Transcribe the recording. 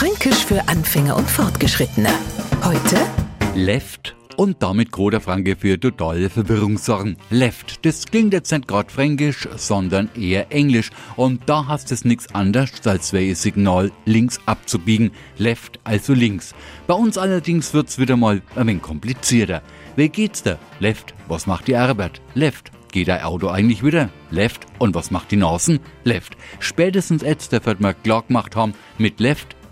Fränkisch für Anfänger und Fortgeschrittene. Heute Left und damit großer Franke für totale Verwirrung sorgen. Left, das klingt jetzt nicht gerade fränkisch, sondern eher englisch. Und da hast es nichts anderes, als wäre Signal links abzubiegen. Left, also links. Bei uns allerdings wird's wieder mal ein wenig komplizierter. Wie geht's da? Left, was macht die Arbeit? Left, geht der Auto eigentlich wieder? Left, und was macht die Nasen? Left. Spätestens jetzt, der wird mir klar gemacht haben, mit Left,